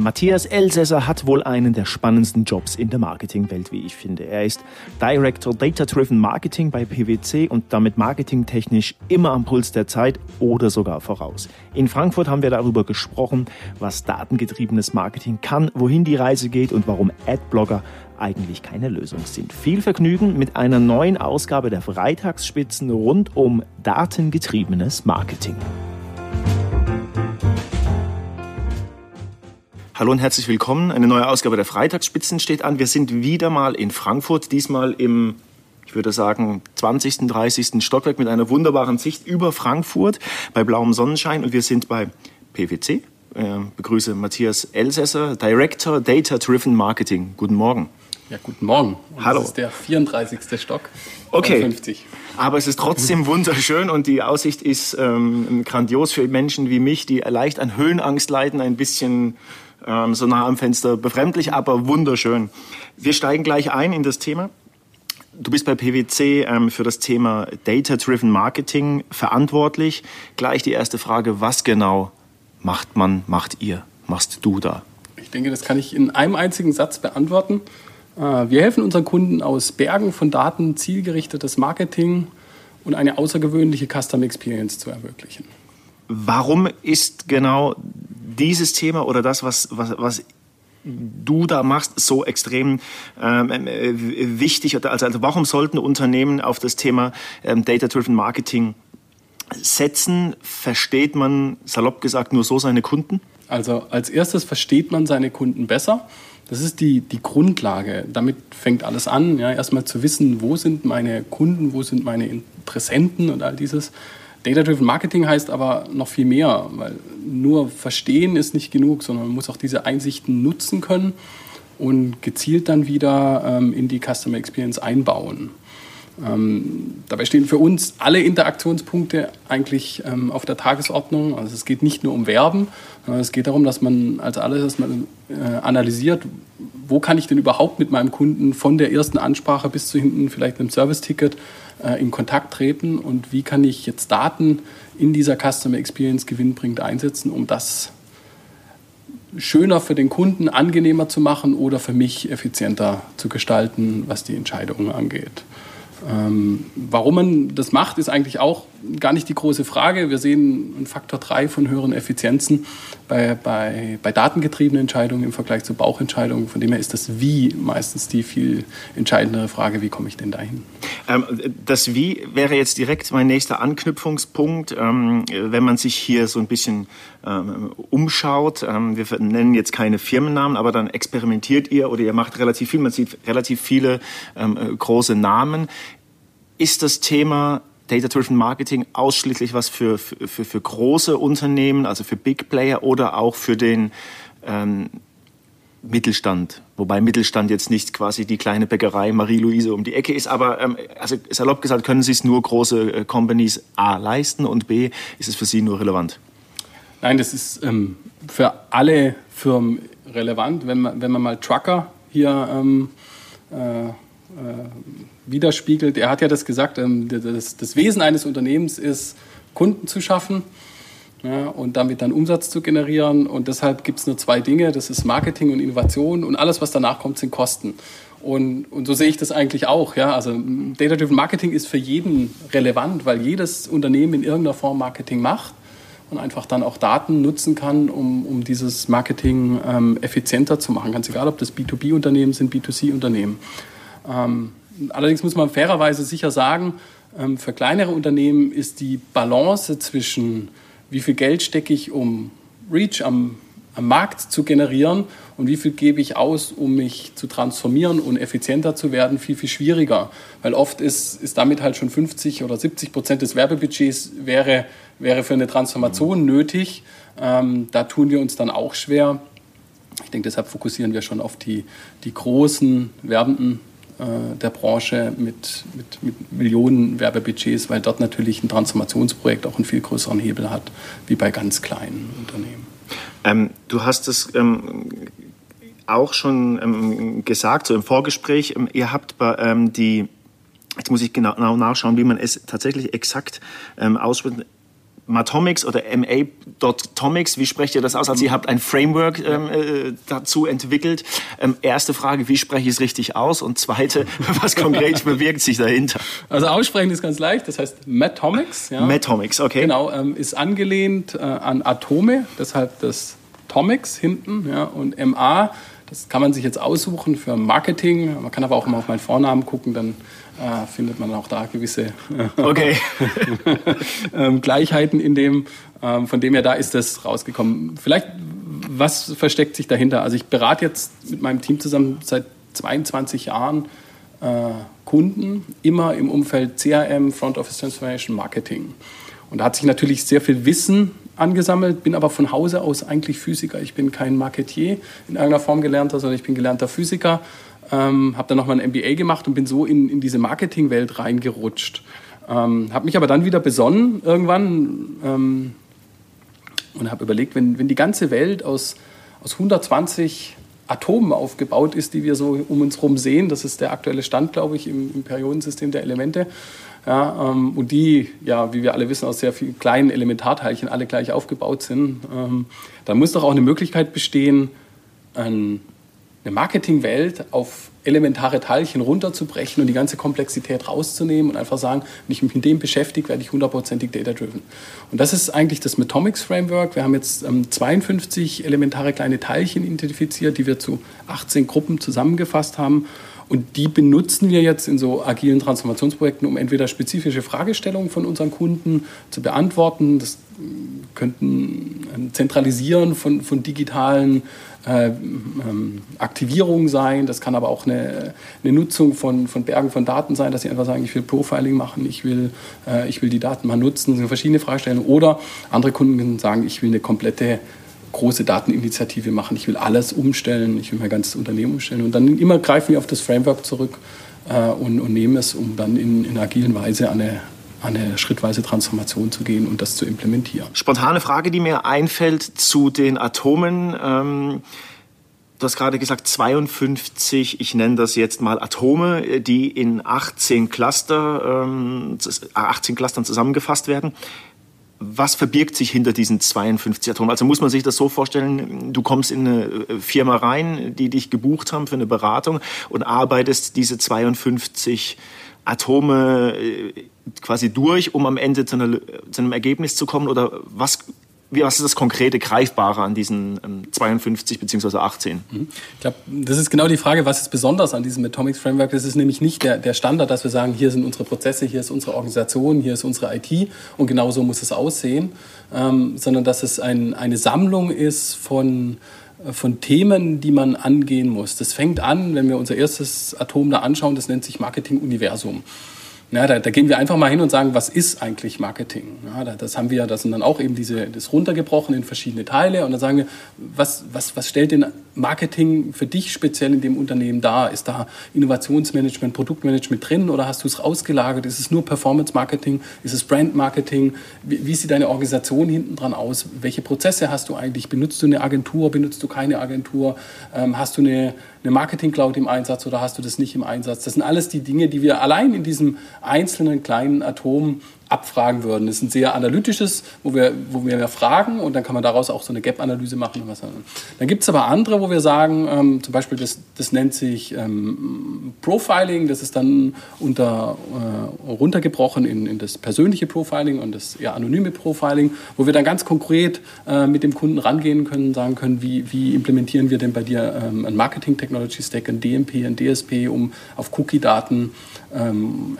Matthias Elsässer hat wohl einen der spannendsten Jobs in der Marketingwelt, wie ich finde. Er ist Director Data Driven Marketing bei PwC und damit marketingtechnisch immer am Puls der Zeit oder sogar voraus. In Frankfurt haben wir darüber gesprochen, was datengetriebenes Marketing kann, wohin die Reise geht und warum Adblogger eigentlich keine Lösung sind. Viel Vergnügen mit einer neuen Ausgabe der Freitagsspitzen rund um datengetriebenes Marketing. Hallo und herzlich willkommen. Eine neue Ausgabe der Freitagsspitzen steht an. Wir sind wieder mal in Frankfurt, diesmal im ich würde sagen, 20., 30. Stockwerk mit einer wunderbaren Sicht über Frankfurt bei blauem Sonnenschein. Und wir sind bei PwC. Ich äh, begrüße Matthias Elsässer, Director Data Driven Marketing. Guten Morgen. Ja, guten Morgen. Und Hallo. Das ist der 34. Stock. Okay. 50. Aber es ist trotzdem wunderschön und die Aussicht ist ähm, grandios für Menschen wie mich, die leicht an Höhenangst leiden, ein bisschen ähm, so nah am Fenster befremdlich, aber wunderschön. Wir steigen gleich ein in das Thema. Du bist bei PwC ähm, für das Thema Data-Driven Marketing verantwortlich. Gleich die erste Frage, was genau macht man, macht ihr, machst du da? Ich denke, das kann ich in einem einzigen Satz beantworten. Äh, wir helfen unseren Kunden aus Bergen von Daten zielgerichtetes Marketing und eine außergewöhnliche Custom Experience zu ermöglichen. Warum ist genau dieses Thema oder das, was, was, was du da machst, so extrem ähm, äh, wichtig? Also, also warum sollten Unternehmen auf das Thema ähm, Data-Driven Marketing setzen? Versteht man, salopp gesagt, nur so seine Kunden? Also als erstes versteht man seine Kunden besser. Das ist die, die Grundlage. Damit fängt alles an. Ja, erstmal zu wissen, wo sind meine Kunden, wo sind meine Interessenten und all dieses. Data-Driven Marketing heißt aber noch viel mehr, weil nur verstehen ist nicht genug, sondern man muss auch diese Einsichten nutzen können und gezielt dann wieder ähm, in die Customer Experience einbauen. Ähm, dabei stehen für uns alle Interaktionspunkte eigentlich ähm, auf der Tagesordnung. Also es geht nicht nur um Werben, sondern es geht darum, dass man als alles erstmal äh, analysiert, wo kann ich denn überhaupt mit meinem Kunden von der ersten Ansprache bis zu hinten vielleicht einem Service-Ticket äh, in Kontakt treten und wie kann ich jetzt Daten in dieser Customer Experience gewinnbringend einsetzen, um das schöner für den Kunden, angenehmer zu machen oder für mich effizienter zu gestalten, was die Entscheidungen angeht. Ähm, warum man das macht, ist eigentlich auch gar nicht die große Frage. Wir sehen einen Faktor 3 von höheren Effizienzen bei, bei, bei datengetriebenen Entscheidungen im Vergleich zu Bauchentscheidungen. Von dem her ist das Wie meistens die viel entscheidendere Frage, wie komme ich denn dahin? Ähm, das Wie wäre jetzt direkt mein nächster Anknüpfungspunkt, ähm, wenn man sich hier so ein bisschen ähm, umschaut. Ähm, wir nennen jetzt keine Firmennamen, aber dann experimentiert ihr oder ihr macht relativ viel. Man sieht relativ viele ähm, große Namen. Ist das Thema Data-Driven Marketing ausschließlich was für, für, für große Unternehmen, also für Big Player oder auch für den ähm, Mittelstand? Wobei Mittelstand jetzt nicht quasi die kleine Bäckerei Marie-Louise um die Ecke ist, aber ähm, also salopp gesagt, können Sie es nur große äh, Companies A leisten und B, ist es für Sie nur relevant? Nein, das ist ähm, für alle Firmen relevant. Wenn man, wenn man mal Trucker hier ähm, äh, äh, widerspiegelt, er hat ja das gesagt, ähm, das, das, Wesen eines Unternehmens ist, Kunden zu schaffen ja, und damit dann Umsatz zu generieren. Und deshalb gibt es nur zwei Dinge, das ist Marketing und Innovation und alles, was danach kommt, sind Kosten. Und, und so sehe ich das eigentlich auch. Ja? Also Data-Driven Marketing ist für jeden relevant, weil jedes Unternehmen in irgendeiner Form Marketing macht und einfach dann auch Daten nutzen kann, um, um dieses Marketing ähm, effizienter zu machen. Ganz egal, ob das B2B-Unternehmen sind, B2C-Unternehmen. Ähm, allerdings muss man fairerweise sicher sagen, ähm, für kleinere Unternehmen ist die Balance zwischen wie viel Geld stecke ich, um Reach am, am Markt zu generieren und wie viel gebe ich aus, um mich zu transformieren und effizienter zu werden, viel, viel schwieriger. Weil oft ist, ist damit halt schon 50 oder 70 Prozent des Werbebudgets wäre wäre für eine Transformation nötig. Ähm, da tun wir uns dann auch schwer. Ich denke, deshalb fokussieren wir schon auf die, die großen Werbenden der Branche mit, mit, mit Millionen Werbebudgets, weil dort natürlich ein Transformationsprojekt auch einen viel größeren Hebel hat, wie bei ganz kleinen Unternehmen. Ähm, du hast es ähm, auch schon ähm, gesagt, so im Vorgespräch, ähm, ihr habt ähm, die, jetzt muss ich genau nachschauen, wie man es tatsächlich exakt ausspricht, Matomics oder MA.tomics, wie sprecht ihr das aus? Also ihr habt ein Framework ähm, äh, dazu entwickelt. Ähm, erste Frage, wie spreche ich es richtig aus? Und zweite, was konkret bewirkt sich dahinter? Also aussprechen ist ganz leicht, das heißt Matomics. Ja. Matomics, okay. Genau, ähm, ist angelehnt äh, an Atome, deshalb das Tomics hinten ja, und MA. Das kann man sich jetzt aussuchen für Marketing. Man kann aber auch immer auf meinen Vornamen gucken, dann äh, findet man auch da gewisse äh, okay. ähm, Gleichheiten in dem. Ähm, von dem her, da ist das rausgekommen. Vielleicht, was versteckt sich dahinter? Also ich berate jetzt mit meinem Team zusammen seit 22 Jahren äh, Kunden, immer im Umfeld CRM, Front Office Transformation, Marketing. Und da hat sich natürlich sehr viel Wissen angesammelt, bin aber von Hause aus eigentlich Physiker. Ich bin kein Marketier in irgendeiner Form gelernter, sondern ich bin gelernter Physiker. Ähm, habe dann nochmal ein MBA gemacht und bin so in, in diese Marketingwelt reingerutscht. Ähm, habe mich aber dann wieder besonnen irgendwann ähm, und habe überlegt, wenn, wenn die ganze Welt aus, aus 120 Atomen aufgebaut ist, die wir so um uns herum sehen, das ist der aktuelle Stand, glaube ich, im, im Periodensystem der Elemente, ja, ähm, und die, ja, wie wir alle wissen, aus sehr vielen kleinen Elementarteilchen alle gleich aufgebaut sind, ähm, da muss doch auch eine Möglichkeit bestehen, ein, eine Marketingwelt auf elementare Teilchen runterzubrechen und die ganze Komplexität rauszunehmen und einfach sagen, wenn ich mich mit dem beschäftige, werde ich hundertprozentig data-driven. Und das ist eigentlich das Metomics Framework. Wir haben jetzt ähm, 52 elementare kleine Teilchen identifiziert, die wir zu 18 Gruppen zusammengefasst haben und die benutzen wir jetzt in so agilen Transformationsprojekten, um entweder spezifische Fragestellungen von unseren Kunden zu beantworten. Das könnten ein Zentralisieren von, von digitalen äh, ähm, Aktivierungen sein. Das kann aber auch eine, eine Nutzung von, von Bergen von Daten sein, dass sie einfach sagen, ich will Profiling machen, ich will, äh, ich will die Daten mal nutzen. Das sind verschiedene Fragestellungen. Oder andere Kunden sagen, ich will eine komplette große Dateninitiative machen, ich will alles umstellen, ich will mein ganzes Unternehmen umstellen. Und dann immer greifen wir auf das Framework zurück äh, und, und, nehmen es, um dann in, in agilen Weise eine, eine schrittweise Transformation zu gehen und das zu implementieren. Spontane Frage, die mir einfällt zu den Atomen. Ähm Du hast gerade gesagt 52, ich nenne das jetzt mal Atome, die in 18 Cluster, ähm, 18 Clustern zusammengefasst werden was verbirgt sich hinter diesen 52 Atomen? Also muss man sich das so vorstellen, du kommst in eine äh, Firma rein, die dich gebucht haben für eine Beratung und arbeitest diese 52 Atome äh, quasi durch, um am Ende zu, einer, zu einem Ergebnis zu kommen? Oder was wie, was ist das konkrete Greifbare an diesen ähm, 52 bzw. 18? Ich glaube, das ist genau die Frage, was ist besonders an diesem Atomics Framework? Das ist nämlich nicht der, der Standard, dass wir sagen, hier sind unsere Prozesse, hier ist unsere Organisation, hier ist unsere IT und genau so muss es aussehen, ähm, sondern dass es ein, eine Sammlung ist von äh, von Themen, die man angehen muss. Das fängt an, wenn wir unser erstes Atom da anschauen, das nennt sich Marketing-Universum. Ja, da, da, gehen wir einfach mal hin und sagen, was ist eigentlich Marketing? Ja, das haben wir, das sind dann auch eben diese, das runtergebrochen in verschiedene Teile und dann sagen wir, was, was, was stellt denn Marketing für dich speziell in dem Unternehmen dar? Ist da Innovationsmanagement, Produktmanagement drin oder hast du es rausgelagert? Ist es nur Performance Marketing? Ist es Brand Marketing? Wie, wie sieht deine Organisation hinten dran aus? Welche Prozesse hast du eigentlich? Benutzt du eine Agentur? Benutzt du keine Agentur? Ähm, hast du eine eine Marketing Cloud im Einsatz oder hast du das nicht im Einsatz? Das sind alles die Dinge, die wir allein in diesem einzelnen kleinen Atom abfragen würden. Das ist ein sehr analytisches, wo wir, wo wir mehr fragen und dann kann man daraus auch so eine Gap-Analyse machen. Und was dann gibt es aber andere, wo wir sagen, ähm, zum Beispiel das, das nennt sich ähm, Profiling, das ist dann unter, äh, runtergebrochen in, in das persönliche Profiling und das eher anonyme Profiling, wo wir dann ganz konkret äh, mit dem Kunden rangehen können, sagen können, wie, wie implementieren wir denn bei dir ähm, ein Marketing Technology Stack, ein DMP, ein DSP, um auf Cookie-Daten ähm,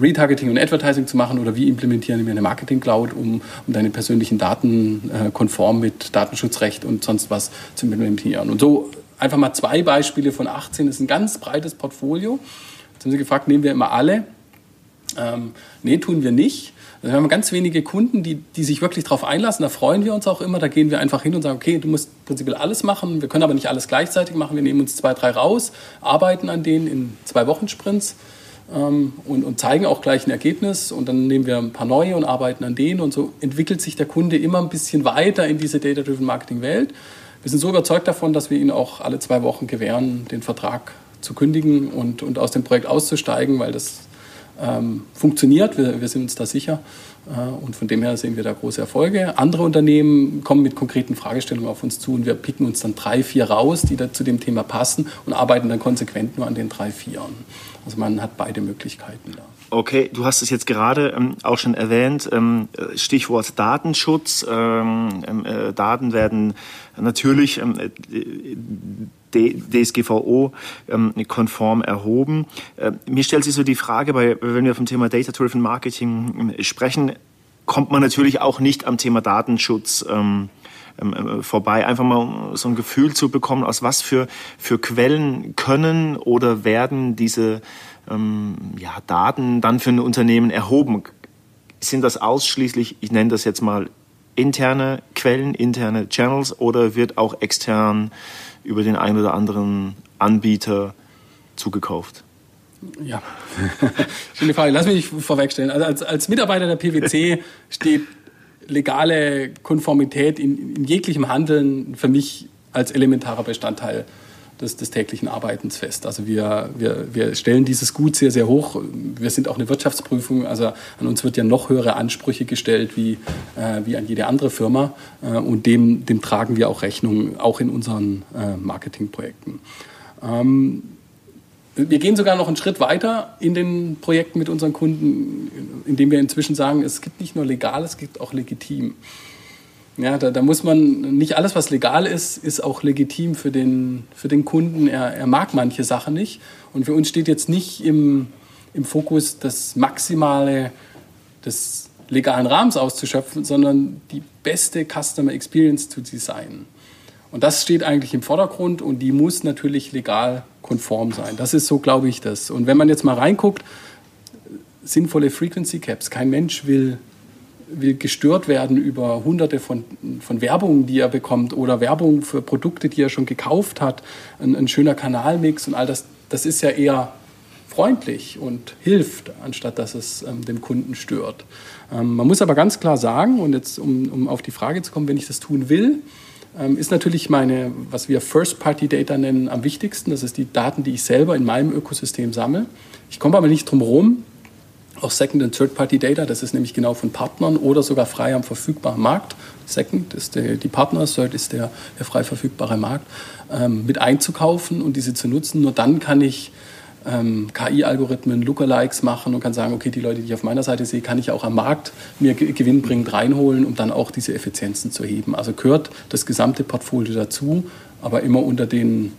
Retargeting und Advertising zu machen oder wie implementieren wir eine Marketing Cloud, um, um deine persönlichen Daten äh, konform mit Datenschutzrecht und sonst was zu implementieren. Und so einfach mal zwei Beispiele von 18. Das ist ein ganz breites Portfolio. Jetzt haben Sie gefragt, nehmen wir immer alle? Ähm, nee, tun wir nicht. Also wir haben ganz wenige Kunden, die, die sich wirklich darauf einlassen. Da freuen wir uns auch immer. Da gehen wir einfach hin und sagen, okay, du musst prinzipiell alles machen. Wir können aber nicht alles gleichzeitig machen. Wir nehmen uns zwei, drei raus, arbeiten an denen in zwei Wochen Sprints ähm, und, und, zeigen auch gleich ein Ergebnis und dann nehmen wir ein paar neue und arbeiten an denen und so entwickelt sich der Kunde immer ein bisschen weiter in diese Data-Driven Marketing-Welt. Wir sind so überzeugt davon, dass wir ihnen auch alle zwei Wochen gewähren, den Vertrag zu kündigen und, und aus dem Projekt auszusteigen, weil das ähm, funktioniert. Wir, wir, sind uns da sicher. Äh, und von dem her sehen wir da große Erfolge. Andere Unternehmen kommen mit konkreten Fragestellungen auf uns zu und wir picken uns dann drei, vier raus, die da zu dem Thema passen und arbeiten dann konsequent nur an den drei, vieren. Also man hat beide Möglichkeiten da. Okay, du hast es jetzt gerade ähm, auch schon erwähnt, ähm, Stichwort Datenschutz. Ähm, ähm äh, Daten werden natürlich ähm, DSGVO-konform ähm, erhoben. Äh, mir stellt sich so die Frage, weil, wenn wir vom Thema Data-Driven Marketing sprechen, kommt man natürlich auch nicht am Thema Datenschutz ähm, äh, vorbei, einfach mal so ein Gefühl zu bekommen, aus was für, für Quellen können oder werden diese ähm, ja, Daten dann für ein Unternehmen erhoben? Sind das ausschließlich, ich nenne das jetzt mal interne Quellen, interne Channels oder wird auch extern über den einen oder anderen Anbieter zugekauft? Ja, schöne Frage. Lass mich nicht vorwegstellen. Also als, als Mitarbeiter der PwC steht legale Konformität in, in jeglichem Handeln für mich als elementarer Bestandteil des, des täglichen Arbeitens fest. Also wir, wir, wir stellen dieses Gut sehr, sehr hoch. Wir sind auch eine Wirtschaftsprüfung, also an uns wird ja noch höhere Ansprüche gestellt wie, äh, wie an jede andere Firma äh, und dem, dem tragen wir auch Rechnung, auch in unseren äh, Marketingprojekten. Ähm, wir gehen sogar noch einen Schritt weiter in den Projekten mit unseren Kunden, indem wir inzwischen sagen, es gibt nicht nur legal, es gibt auch legitim. Ja, da, da, muss man, nicht alles, was legal ist, ist auch legitim für den, für den Kunden. Er, er mag manche Sachen nicht. Und für uns steht jetzt nicht im, im Fokus, das Maximale des legalen Rahmens auszuschöpfen, sondern die beste Customer Experience zu designen. Und das steht eigentlich im Vordergrund und die muss natürlich legal konform sein. Das ist so, glaube ich, das. Und wenn man jetzt mal reinguckt, sinnvolle Frequency Caps. Kein Mensch will will gestört werden über hunderte von, von Werbungen, die er bekommt oder Werbung für Produkte, die er schon gekauft hat, ein, ein schöner Kanalmix und all das, das ist ja eher freundlich und hilft, anstatt dass es ähm, dem Kunden stört. Ähm, man muss aber ganz klar sagen, und jetzt um, um auf die Frage zu kommen, wenn ich das tun will, ist natürlich meine, was wir First-Party-Data nennen, am wichtigsten. Das ist die Daten, die ich selber in meinem Ökosystem sammle. Ich komme aber nicht drum herum, auch Second- und Third-Party-Data, das ist nämlich genau von Partnern oder sogar frei am verfügbaren Markt. Second ist der, die Partner, Third ist der, der frei verfügbare Markt, ähm, mit einzukaufen und diese zu nutzen. Nur dann kann ich ähm, KI-Algorithmen, Lookalikes machen und kann sagen, okay, die Leute, die ich auf meiner Seite sehe, kann ich auch am Markt mir gewinnbringend reinholen, um dann auch diese Effizienzen zu heben. Also gehört das gesamte Portfolio dazu, aber immer unter den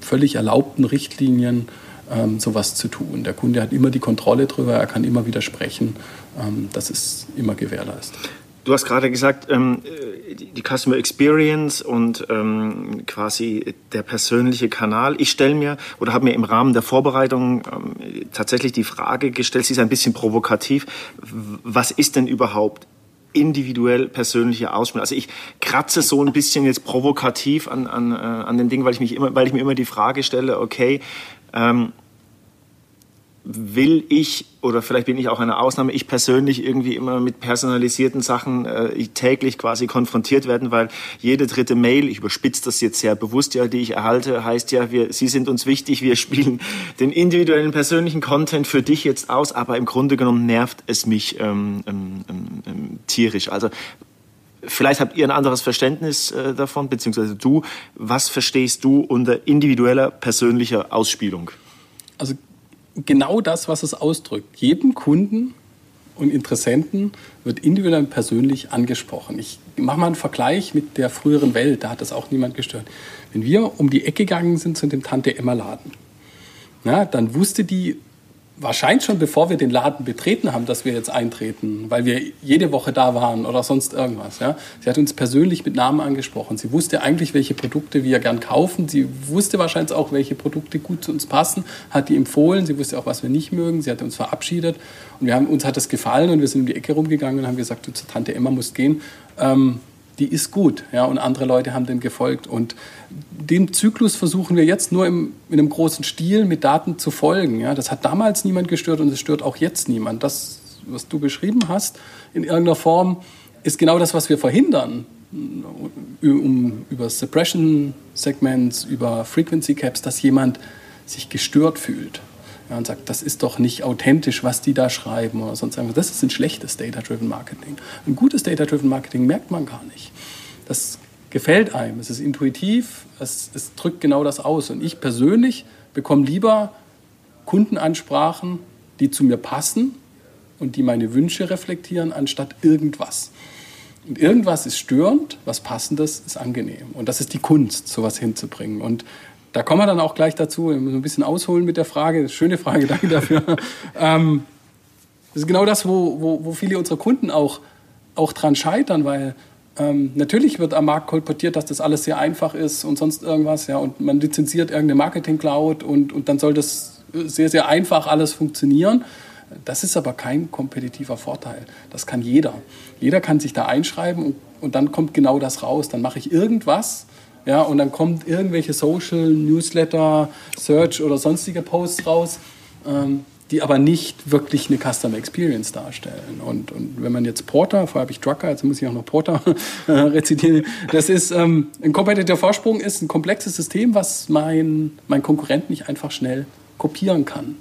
völlig erlaubten Richtlinien ähm, sowas zu tun. Der Kunde hat immer die Kontrolle darüber, er kann immer widersprechen. Ähm, das ist immer gewährleistet. Du hast gerade gesagt, ähm, die Customer Experience und ähm, quasi der persönliche Kanal. Ich stelle mir oder habe mir im Rahmen der Vorbereitung ähm, tatsächlich die Frage gestellt, sie ist ein bisschen provokativ, was ist denn überhaupt individuell persönliche Ausspielen. Also ich kratze so ein bisschen jetzt provokativ an, an, äh, an den Dingen, weil ich, mich immer, weil ich mir immer die Frage stelle, okay, ähm, will ich, oder vielleicht bin ich auch eine Ausnahme, ich persönlich irgendwie immer mit personalisierten Sachen äh, täglich quasi konfrontiert werden, weil jede dritte Mail, ich überspitze das jetzt sehr bewusst ja, die ich erhalte, heißt ja, wir, Sie sind uns wichtig, wir spielen den individuellen persönlichen Content für dich jetzt aus, aber im Grunde genommen nervt es mich ähm, ähm, ähm, ähm tierisch. Also Vielleicht habt ihr ein anderes Verständnis äh, davon, beziehungsweise du. Was verstehst du unter individueller persönlicher Ausspielung? Also genau das, was es ausdrückt. Jedem Kunden und Interessenten wird individuell persönlich angesprochen. Ich mache mal einen Vergleich mit der früheren Welt, da hat das auch niemand gestört. Wenn wir um die Ecke gegangen sind zu dem Tante-Emma-Laden, dann wusste die wahrscheinlich schon bevor wir den Laden betreten haben, dass wir jetzt eintreten, weil wir jede Woche da waren oder sonst irgendwas. Ja. Sie hat uns persönlich mit Namen angesprochen. Sie wusste eigentlich, welche Produkte wir gern kaufen. Sie wusste wahrscheinlich auch, welche Produkte gut zu uns passen, hat die empfohlen. Sie wusste auch, was wir nicht mögen. Sie hat uns verabschiedet und wir haben, uns hat das gefallen und wir sind um die Ecke rumgegangen und haben gesagt, du zur Tante Emma musst gehen. Ähm, die ist gut. Ja, und andere Leute haben dem gefolgt. Und dem Zyklus versuchen wir jetzt nur im, in einem großen Stil mit Daten zu folgen. Ja, das hat damals niemand gestört und es stört auch jetzt niemand. Das, was du beschrieben hast, in irgendeiner Form, ist genau das, was wir verhindern. Um, über Suppression Segments, über Frequency Caps, dass jemand sich gestört fühlt. Ja, und sagt, das ist doch nicht authentisch, was die da schreiben oder sonst irgendwas. Das ist ein schlechtes Data-Driven Marketing. Ein gutes Data-Driven Marketing merkt man gar nicht. Das gefällt einem, es ist intuitiv, es, es drückt genau das aus. Und ich persönlich bekomme lieber Kundenansprachen, die zu mir passen und die meine Wünsche reflektieren, anstatt irgendwas. Und irgendwas ist störend, was passendes ist angenehm. Und das ist die Kunst, sowas hinzubringen. Und da kommen wir dann auch gleich dazu, müssen ein bisschen ausholen mit der Frage. Schöne Frage, danke dafür. ähm, das ist genau das, wo, wo, wo viele unserer Kunden auch, auch dran scheitern, weil ähm, natürlich wird am Markt kolportiert, dass das alles sehr einfach ist und sonst irgendwas, ja, und man lizenziert irgendeine Marketing-Cloud und, und dann soll das sehr, sehr einfach alles funktionieren. Das ist aber kein kompetitiver Vorteil. Das kann jeder. Jeder kann sich da einschreiben und, und dann kommt genau das raus. Dann mache ich irgendwas, ja, und dann kommt irgendwelche Social, Newsletter, Search oder sonstige Posts raus. Ähm, die aber nicht wirklich eine Customer Experience darstellen. Und, und wenn man jetzt Porter, vorher habe ich Drucker, jetzt muss ich auch noch Porter rezitieren, das ist ähm, ein kompetitiver Vorsprung, ist ein komplexes System, was mein, mein Konkurrent nicht einfach schnell kopieren kann.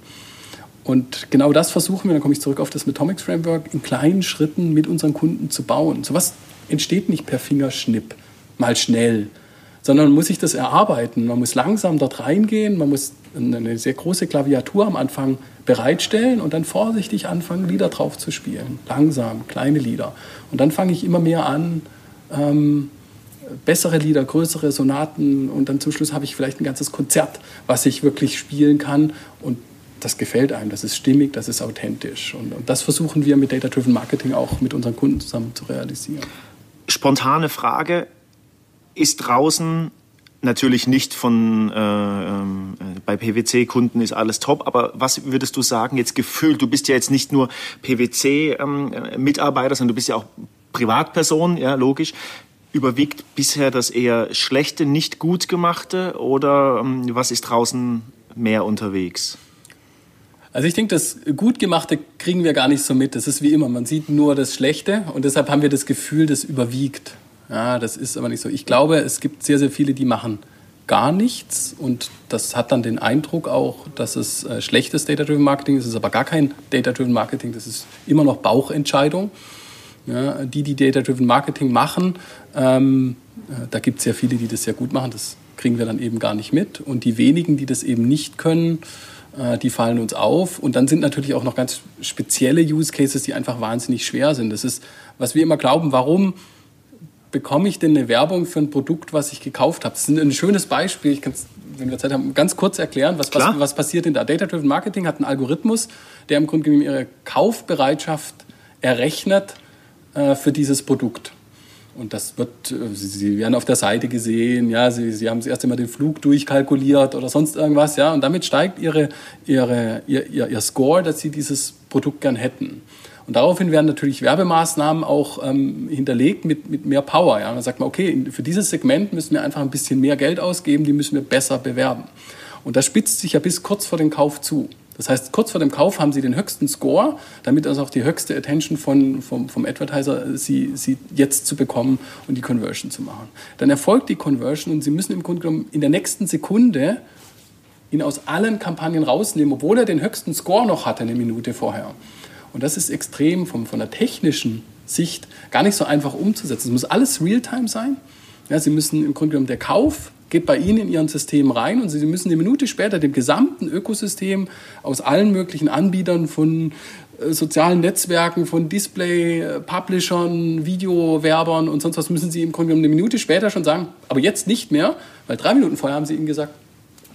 Und genau das versuchen wir, dann komme ich zurück auf das Metomics Framework, in kleinen Schritten mit unseren Kunden zu bauen. So was entsteht nicht per Fingerschnipp, mal schnell, sondern man muss sich das erarbeiten. Man muss langsam dort reingehen, man muss eine sehr große Klaviatur am Anfang bereitstellen und dann vorsichtig anfangen, Lieder drauf zu spielen. Langsam, kleine Lieder. Und dann fange ich immer mehr an, ähm, bessere Lieder, größere Sonaten und dann zum Schluss habe ich vielleicht ein ganzes Konzert, was ich wirklich spielen kann und das gefällt einem, das ist stimmig, das ist authentisch. Und, und das versuchen wir mit Data-Driven Marketing auch mit unseren Kunden zusammen zu realisieren. Spontane Frage, ist draußen natürlich nicht von äh, ähm, bei PwC-Kunden ist alles top, aber was würdest du sagen jetzt gefühlt? Du bist ja jetzt nicht nur PwC-Mitarbeiter, ähm, sondern du bist ja auch Privatperson, ja logisch. Überwiegt bisher das eher schlechte, nicht gut gemachte oder ähm, was ist draußen mehr unterwegs? Also ich denke, das Gutgemachte kriegen wir gar nicht so mit. Das ist wie immer, man sieht nur das Schlechte und deshalb haben wir das Gefühl, das überwiegt. Ja, das ist aber nicht so. Ich glaube, es gibt sehr, sehr viele, die machen gar nichts und das hat dann den Eindruck auch, dass es äh, schlechtes Data-Driven Marketing ist. Es ist aber gar kein Data-Driven Marketing, das ist immer noch Bauchentscheidung. Ja, die, die Data-Driven Marketing machen, ähm, äh, da gibt es sehr viele, die das sehr gut machen. Das kriegen wir dann eben gar nicht mit. Und die wenigen, die das eben nicht können, äh, die fallen uns auf. Und dann sind natürlich auch noch ganz spezielle Use Cases, die einfach wahnsinnig schwer sind. Das ist, was wir immer glauben, warum bekomme ich denn eine Werbung für ein Produkt, was ich gekauft habe? Das ist ein schönes Beispiel. Ich kann es, wenn wir Zeit haben, ganz kurz erklären, was, was, was passiert in der Data-Driven Marketing hat einen Algorithmus, der im Grunde genommen ihre Kaufbereitschaft errechnet äh, für dieses Produkt. Und das wird, äh, Sie werden auf der Seite gesehen, ja, Sie, Sie haben das erste Mal den Flug durchkalkuliert oder sonst irgendwas, ja, und damit steigt Ihre, Ihre, Ihr, Ihr, Ihr Score, dass Sie dieses Produkt gern hätten. Und daraufhin werden natürlich Werbemaßnahmen auch ähm, hinterlegt mit, mit mehr Power. Ja. dann sagt man, okay, für dieses Segment müssen wir einfach ein bisschen mehr Geld ausgeben, die müssen wir besser bewerben. Und das spitzt sich ja bis kurz vor dem Kauf zu. Das heißt, kurz vor dem Kauf haben Sie den höchsten Score, damit also auch die höchste Attention von, vom, vom Advertiser Sie, Sie jetzt zu bekommen und die Conversion zu machen. Dann erfolgt die Conversion und Sie müssen im Grunde genommen in der nächsten Sekunde ihn aus allen Kampagnen rausnehmen, obwohl er den höchsten Score noch hatte eine Minute vorher. Und das ist extrem vom, von der technischen Sicht gar nicht so einfach umzusetzen. Es muss alles Realtime sein. Ja, Sie müssen im Grunde genommen der Kauf geht bei Ihnen in Ihren System rein und Sie müssen eine Minute später dem gesamten Ökosystem aus allen möglichen Anbietern von äh, sozialen Netzwerken, von Display-Publishern, Videowerbern und sonst was, müssen Sie im Grunde genommen eine Minute später schon sagen, aber jetzt nicht mehr, weil drei Minuten vorher haben Sie Ihnen gesagt,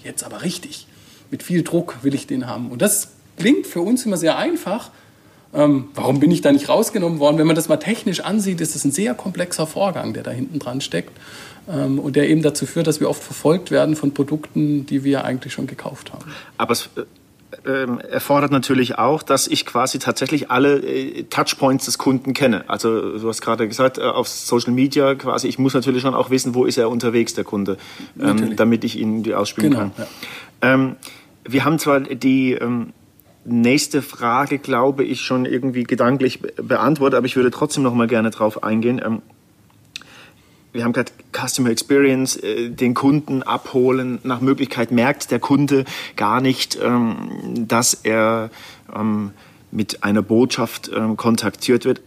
jetzt aber richtig. Mit viel Druck will ich den haben. Und das klingt für uns immer sehr einfach, ähm, warum bin ich da nicht rausgenommen worden? Wenn man das mal technisch ansieht, ist es ein sehr komplexer Vorgang, der da hinten dran steckt ähm, und der eben dazu führt, dass wir oft verfolgt werden von Produkten, die wir eigentlich schon gekauft haben. Aber es äh, ähm, erfordert natürlich auch, dass ich quasi tatsächlich alle äh, Touchpoints des Kunden kenne. Also du hast gerade gesagt, äh, auf Social Media quasi, ich muss natürlich schon auch wissen, wo ist er unterwegs, der Kunde, ähm, damit ich ihn ausspielen genau, kann. Ja. Ähm, wir haben zwar die ähm, nächste Frage, glaube ich, schon irgendwie gedanklich beantwortet, aber ich würde trotzdem noch mal gerne drauf eingehen. Ähm, wir haben gerade Customer Experience, äh, den Kunden abholen. Nach Möglichkeit merkt der Kunde gar nicht, ähm, dass er ähm, mit einer Botschaft kontaktiert wird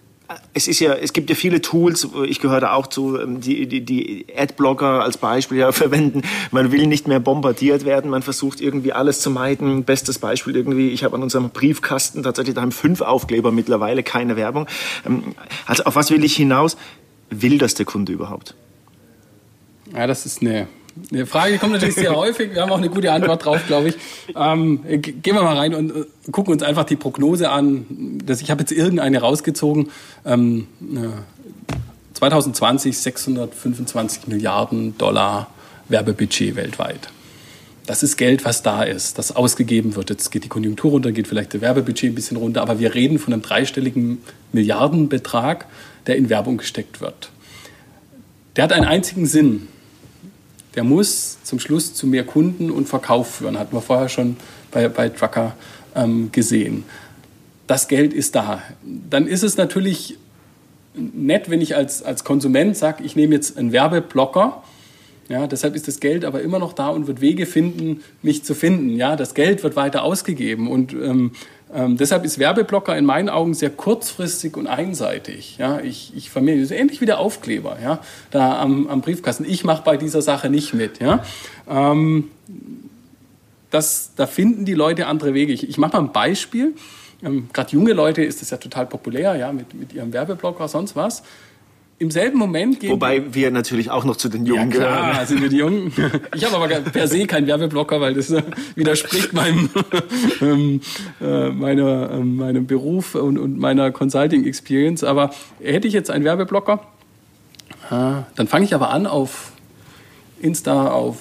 es ist ja, es gibt ja viele Tools, ich gehöre da auch zu, ähm, die, die, die Adblocker als Beispiel ja verwenden. Man will nicht mehr bombardiert werden, man versucht irgendwie alles zu meiden. Bestes Beispiel irgendwie, ich habe an unserem Briefkasten tatsächlich, da haben fünf Aufkleber mittlerweile, keine Werbung. Ähm, also auf was will ich hinaus? Will das der Kunde überhaupt? Ja, das ist eine eine Frage kommt natürlich sehr häufig. Wir haben auch eine gute Antwort drauf, glaube ich. Ähm, gehen wir mal rein und äh, gucken uns einfach die Prognose an. Das, ich habe jetzt irgendeine rausgezogen. Ähm, äh, 2020 625 Milliarden Dollar Werbebudget weltweit. Das ist Geld, was da ist, das ausgegeben wird. Jetzt geht die Konjunktur runter, geht vielleicht der Werbebudget ein bisschen runter, aber wir reden von einem dreistelligen Milliardenbetrag, der in Werbung gesteckt wird. Der hat einen einzigen Sinn der muss zum Schluss zu mehr Kunden und Verkauf führen. Hatten wir vorher schon bei, bei Trucker ähm, gesehen. Das Geld ist da. Dann ist es natürlich nett, wenn ich als, als Konsument sage, ich nehme jetzt einen Werbeblocker. Ja, deshalb ist das Geld aber immer noch da und wird Wege finden, mich zu finden. Ja, das Geld wird weiter ausgegeben und ähm, ähm, deshalb ist Werbeblocker in meinen Augen sehr kurzfristig und einseitig. Ja, ich, ich vermehle, so ähnlich wie der Aufkleber, ja, da am, am Briefkasten. Ich mache bei dieser Sache nicht mit. Ja. Ähm, das, da finden die Leute andere Wege. Ich, ich mache mal ein Beispiel. Ähm, Gerade junge Leute ist das ja total populär, ja, mit, mit ihrem Werbeblocker, sonst was im selben Moment gehen. Wobei wir natürlich auch noch zu den Jungen ja, klar, gehören. sind wir die Jungen. Ich habe aber per se keinen Werbeblocker, weil das äh, widerspricht meinem, ähm, äh, meiner, äh, meinem Beruf und, und meiner Consulting Experience. Aber hätte ich jetzt einen Werbeblocker, dann fange ich aber an auf Insta, auf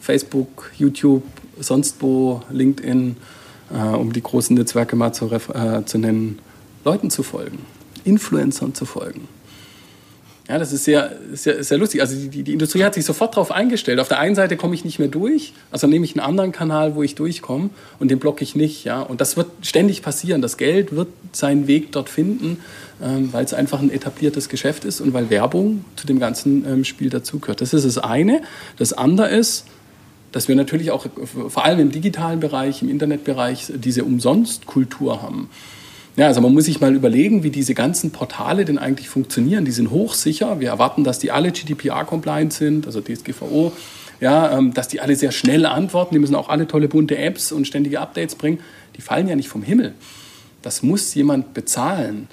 Facebook, YouTube, sonst wo, LinkedIn, äh, um die großen Netzwerke mal zu, äh, zu nennen, Leuten zu folgen, Influencern zu folgen. Ja, das ist sehr, sehr, sehr lustig. Also die, die Industrie hat sich sofort darauf eingestellt. Auf der einen Seite komme ich nicht mehr durch, also nehme ich einen anderen Kanal, wo ich durchkomme und den blocke ich nicht. Ja? Und das wird ständig passieren. Das Geld wird seinen Weg dort finden, ähm, weil es einfach ein etabliertes Geschäft ist und weil Werbung zu dem ganzen ähm, Spiel dazugehört. Das ist das eine. Das andere ist, dass wir natürlich auch vor allem im digitalen Bereich, im Internetbereich diese Umsonstkultur haben. Ja, also man muss sich mal überlegen, wie diese ganzen Portale denn eigentlich funktionieren. Die sind hochsicher. Wir erwarten, dass die alle GDPR-compliant sind, also DSGVO. Ja, ähm, dass die alle sehr schnell antworten. Die müssen auch alle tolle bunte Apps und ständige Updates bringen. Die fallen ja nicht vom Himmel. Das muss jemand bezahlen.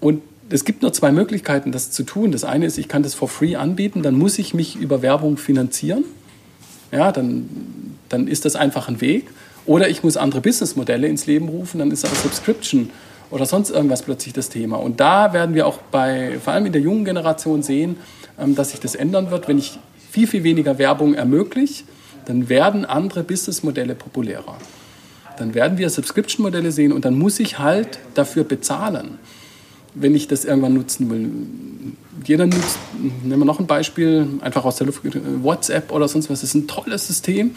Und es gibt nur zwei Möglichkeiten, das zu tun. Das eine ist, ich kann das for free anbieten, dann muss ich mich über Werbung finanzieren. Ja, dann, dann ist das einfach ein Weg. Oder ich muss andere Businessmodelle ins Leben rufen, dann ist aber Subscription oder sonst irgendwas plötzlich das Thema. Und da werden wir auch bei, vor allem in der jungen Generation sehen, ähm, dass sich das ändern wird. Wenn ich viel, viel weniger Werbung ermögliche, dann werden andere Businessmodelle populärer. Dann werden wir Subscription-Modelle sehen und dann muss ich halt dafür bezahlen, wenn ich das irgendwann nutzen will. Jeder nutzt, nehmen wir noch ein Beispiel, einfach aus der Luft, WhatsApp oder sonst was, das ist ein tolles System.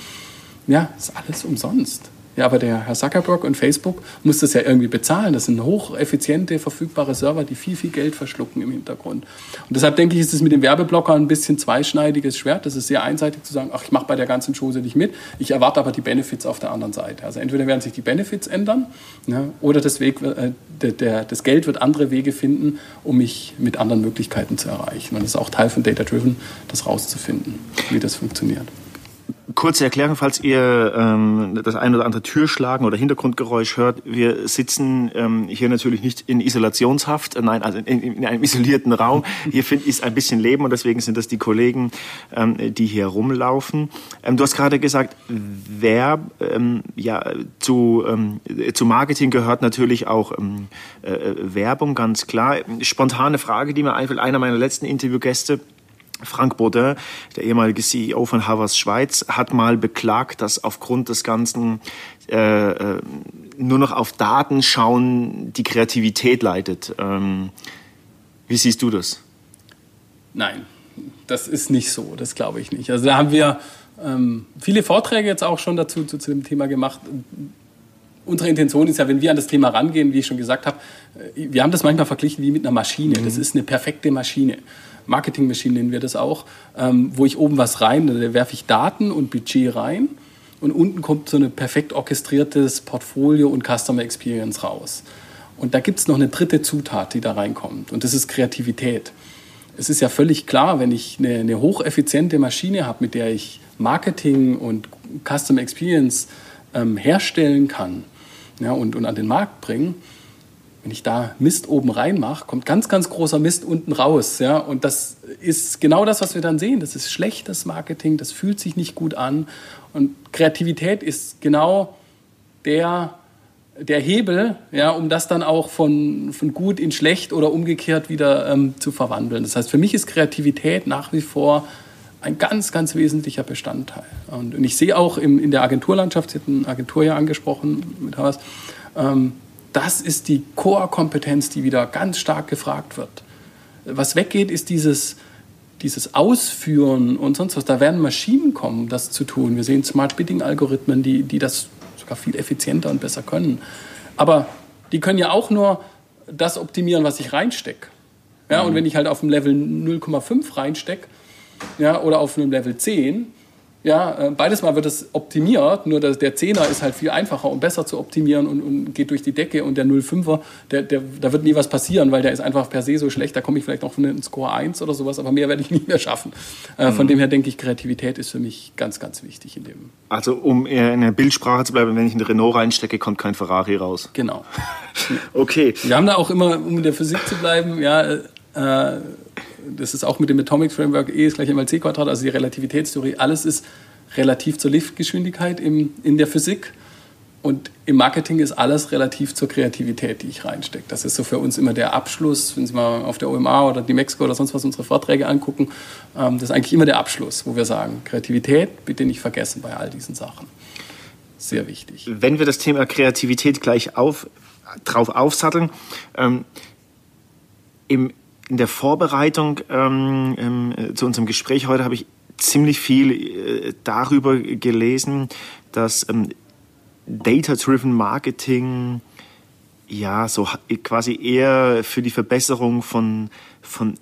Ja, ist alles umsonst. Ja, aber der Herr Zuckerberg und Facebook muss das ja irgendwie bezahlen. Das sind hocheffiziente, verfügbare Server, die viel, viel Geld verschlucken im Hintergrund. Und deshalb denke ich, ist es mit dem Werbeblocker ein bisschen zweischneidiges Schwert. Das ist sehr einseitig zu sagen, ach, ich mache bei der ganzen Chose nicht mit. Ich erwarte aber die Benefits auf der anderen Seite. Also entweder werden sich die Benefits ändern ja, oder das, Weg, äh, der, der, das Geld wird andere Wege finden, um mich mit anderen Möglichkeiten zu erreichen. Und das ist auch Teil von Data Driven, das rauszufinden, wie das funktioniert. Kurze Erklärung, falls ihr ähm, das ein oder andere Türschlagen oder Hintergrundgeräusch hört. Wir sitzen ähm, hier natürlich nicht in Isolationshaft, äh, nein, also in, in, einem isolierten Raum. Hier find, ist ein bisschen Leben und deswegen sind das die Kollegen, ähm, die hier rumlaufen. Ähm, du hast gerade gesagt, wer ähm, ja, zu, ähm, zu Marketing gehört natürlich auch ähm, äh, Werbung, ganz klar. Spontane Frage, die mir einfällt, einer meiner letzten Interviewgäste, Frank Baudin, der ehemalige CEO von Havas Schweiz, hat mal beklagt, dass aufgrund des Ganzen äh, äh, nur noch auf Daten schauen die Kreativität leidet. Ähm, wie siehst du das? Nein, das ist nicht so, das glaube ich nicht. Also da haben wir ähm, viele Vorträge jetzt auch schon dazu zu, zu dem Thema gemacht. Unsere Intention ist ja, wenn wir an das Thema rangehen, wie ich schon gesagt habe, äh, wir haben das manchmal verglichen wie mit einer Maschine. Das mhm. ist eine perfekte Maschine. Marketingmaschine nennen wir das auch, ähm, wo ich oben was rein, da werfe ich Daten und Budget rein und unten kommt so ein perfekt orchestriertes Portfolio und Customer Experience raus. Und da gibt es noch eine dritte Zutat, die da reinkommt und das ist Kreativität. Es ist ja völlig klar, wenn ich eine, eine hocheffiziente Maschine habe, mit der ich Marketing und Customer Experience ähm, herstellen kann ja, und, und an den Markt bringen, wenn ich da Mist oben reinmache, kommt ganz, ganz großer Mist unten raus. Ja? Und das ist genau das, was wir dann sehen. Das ist schlechtes Marketing, das fühlt sich nicht gut an. Und Kreativität ist genau der, der Hebel, ja, um das dann auch von, von gut in schlecht oder umgekehrt wieder ähm, zu verwandeln. Das heißt, für mich ist Kreativität nach wie vor ein ganz, ganz wesentlicher Bestandteil. Und, und ich sehe auch im, in der Agenturlandschaft, Sie hatten Agentur ja angesprochen mit Havas, ähm, das ist die Core-Kompetenz, die wieder ganz stark gefragt wird. Was weggeht, ist dieses, dieses Ausführen und sonst was. Da werden Maschinen kommen, das zu tun. Wir sehen Smart Bidding-Algorithmen, die, die das sogar viel effizienter und besser können. Aber die können ja auch nur das optimieren, was ich reinstecke. Ja, mhm. Und wenn ich halt auf dem Level 0,5 reinstecke ja, oder auf einem Level 10, ja, äh, beides mal wird es optimiert, nur der Zehner ist halt viel einfacher und besser zu optimieren und, und geht durch die Decke und der 05er, der, der, da wird nie was passieren, weil der ist einfach per se so schlecht, da komme ich vielleicht noch von einem Score 1 oder sowas, aber mehr werde ich nicht mehr schaffen. Äh, mhm. Von dem her denke ich, Kreativität ist für mich ganz, ganz wichtig in dem. Also um in der Bildsprache zu bleiben, wenn ich einen Renault reinstecke, kommt kein Ferrari raus. Genau. okay. Wir haben da auch immer, um in der Physik zu bleiben, ja, äh, das ist auch mit dem Atomic Framework E ist gleich einmal c Quadrat, also die Relativitätstheorie, alles ist relativ zur Lichtgeschwindigkeit im, in der Physik. Und im Marketing ist alles relativ zur Kreativität, die ich reinstecke. Das ist so für uns immer der Abschluss, wenn Sie mal auf der OMA oder die Mexiko oder sonst was unsere Vorträge angucken. Ähm, das ist eigentlich immer der Abschluss, wo wir sagen, Kreativität bitte nicht vergessen bei all diesen Sachen. Sehr wichtig. Wenn wir das Thema Kreativität gleich auf, drauf aufsatteln, ähm, im in der Vorbereitung ähm, ähm, zu unserem Gespräch heute habe ich ziemlich viel äh, darüber gelesen, dass ähm, Data-Driven Marketing ja so quasi eher für die Verbesserung von, von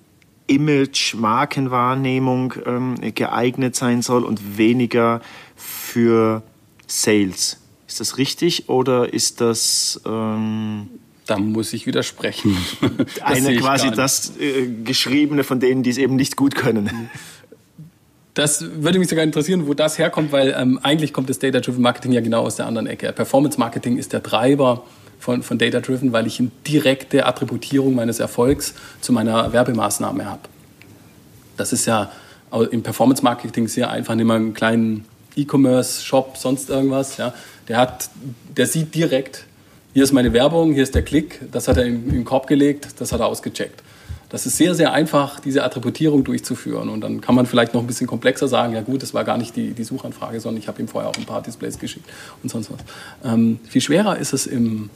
Image, Markenwahrnehmung ähm, geeignet sein soll und weniger für Sales. Ist das richtig oder ist das ähm, da muss ich widersprechen. Eine quasi das äh, Geschriebene von denen, die es eben nicht gut können. Das würde mich sogar interessieren, wo das herkommt, weil ähm, eigentlich kommt das Data-Driven Marketing ja genau aus der anderen Ecke. Performance Marketing ist der Treiber von, von Data-Driven, weil ich eine direkte Attributierung meines Erfolgs zu meiner Werbemaßnahme habe. Das ist ja im Performance Marketing sehr einfach. Nehmen wir einen kleinen E-Commerce-Shop, sonst irgendwas. Ja. Der, hat, der sieht direkt, hier ist meine Werbung, hier ist der Klick, das hat er in, in den Korb gelegt, das hat er ausgecheckt. Das ist sehr, sehr einfach, diese Attributierung durchzuführen. Und dann kann man vielleicht noch ein bisschen komplexer sagen, ja gut, das war gar nicht die, die Suchanfrage, sondern ich habe ihm vorher auch ein paar Displays geschickt und sonst was. Ähm, viel schwerer ist es im,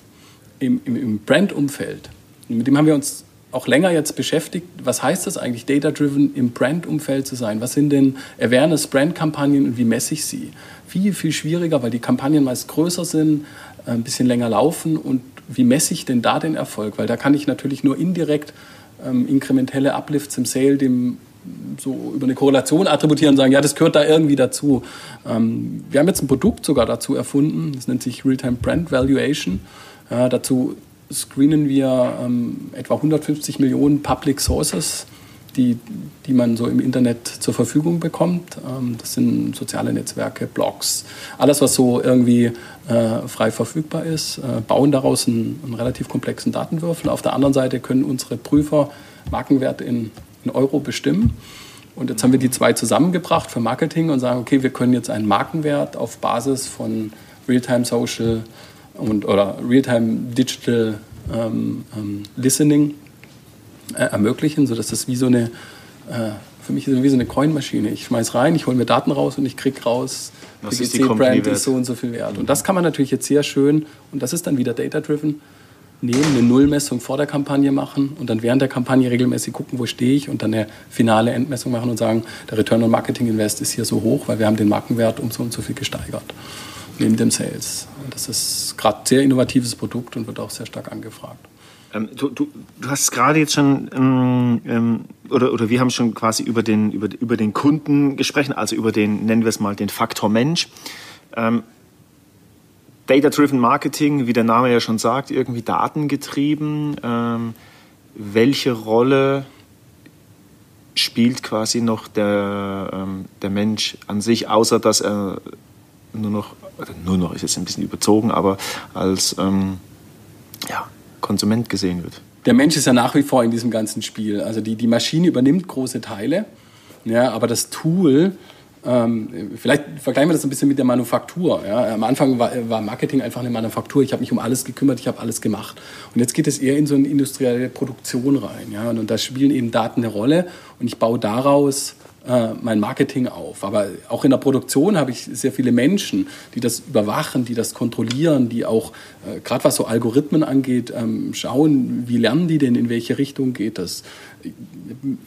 im, im Brand-Umfeld. Mit dem haben wir uns auch länger jetzt beschäftigt. Was heißt das eigentlich, data-driven im Brand-Umfeld zu sein? Was sind denn Awareness-Brand-Kampagnen und wie messe ich sie? Viel, viel schwieriger, weil die Kampagnen meist größer sind, ein bisschen länger laufen und wie messe ich denn da den Erfolg? Weil da kann ich natürlich nur indirekt ähm, inkrementelle Uplifts im Sale dem so über eine Korrelation attributieren und sagen, ja, das gehört da irgendwie dazu. Ähm, wir haben jetzt ein Produkt sogar dazu erfunden, das nennt sich Realtime Brand Valuation. Ja, dazu screenen wir ähm, etwa 150 Millionen Public Sources die, die man so im Internet zur Verfügung bekommt. Ähm, das sind soziale Netzwerke, Blogs, alles, was so irgendwie äh, frei verfügbar ist, äh, bauen daraus einen, einen, relativ komplexen Datenwürfel. Auf der anderen Seite können unsere Prüfer Markenwerte in, in Euro bestimmen. Und jetzt haben wir die zwei zusammengebracht für Marketing und sagen, okay, wir können jetzt einen Markenwert auf Basis von Realtime Social und, oder Realtime Digital ähm, ähm, Listening äh, ermöglichen, sodass das wie so eine, äh, für mich ist wie so eine Coin-Maschine. Ich schmeiß rein, ich hole mir Daten raus und ich kriege raus, was ist die Brand ist so und so viel wert. Und das kann man natürlich jetzt sehr schön, und das ist dann wieder data-driven, nehmen, eine Nullmessung vor der Kampagne machen und dann während der Kampagne regelmäßig gucken, wo stehe ich und dann eine finale Endmessung machen und sagen, der Return on Marketing Invest ist hier so hoch, weil wir haben den Markenwert um so und so viel gesteigert. neben dem Sales. Das ist gerade ein sehr innovatives Produkt und wird auch sehr stark angefragt. Ähm, du, du, du, hast gerade jetzt schon, ähm, ähm, oder, oder wir haben schon quasi über den, über, über den Kunden gesprochen, also über den, nennen wir es mal, den Faktor Mensch. Ähm, Data-Driven Marketing, wie der Name ja schon sagt, irgendwie datengetrieben. Ähm, welche Rolle spielt quasi noch der, ähm, der Mensch an sich, außer dass er nur noch, nur noch ist jetzt ein bisschen überzogen, aber als ja, Konsument gesehen wird. Der Mensch ist ja nach wie vor in diesem ganzen Spiel. Also die, die Maschine übernimmt große Teile, ja, aber das Tool, ähm, vielleicht vergleichen wir das ein bisschen mit der Manufaktur. Ja. Am Anfang war, war Marketing einfach eine Manufaktur. Ich habe mich um alles gekümmert, ich habe alles gemacht. Und jetzt geht es eher in so eine industrielle Produktion rein. Ja. Und, und da spielen eben Daten eine Rolle und ich baue daraus äh, mein Marketing auf. Aber auch in der Produktion habe ich sehr viele Menschen, die das überwachen, die das kontrollieren, die auch, äh, gerade was so Algorithmen angeht, ähm, schauen, wie lernen die denn, in welche Richtung geht das.